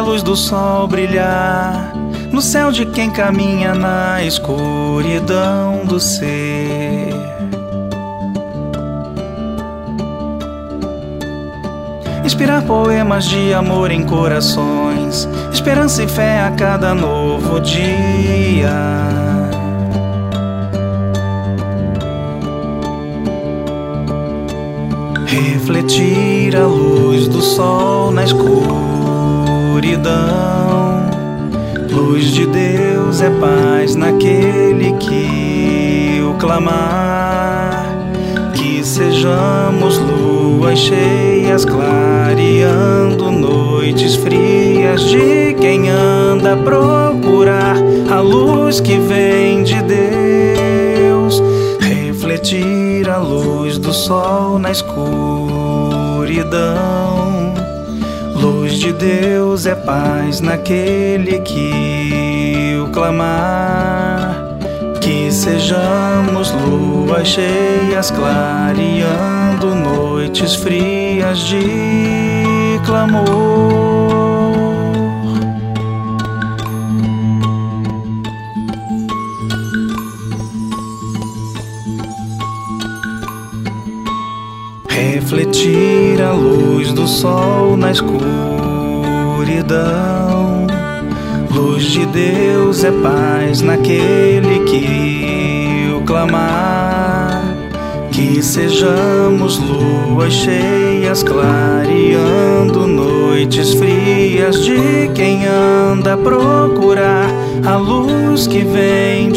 luz do sol brilhar no céu de quem caminha na escuridão do ser. Inspirar poemas de amor em corações, esperança e fé a cada novo dia. refletir a luz do sol na escuridão. Luz de Deus é paz naquele que o clamar. Que sejamos luas cheias clareando noites frias de quem anda a procurar a luz que vem de Deus. Refletir a luz do sol na escuridão. De Deus é paz naquele que o clamar. Que sejamos luas cheias clareando noites frias de clamor. refletir a luz do sol na escuridão. Luz de Deus é paz naquele que o clamar. Que sejamos luas cheias clareando noites frias de quem anda a procurar a luz que vem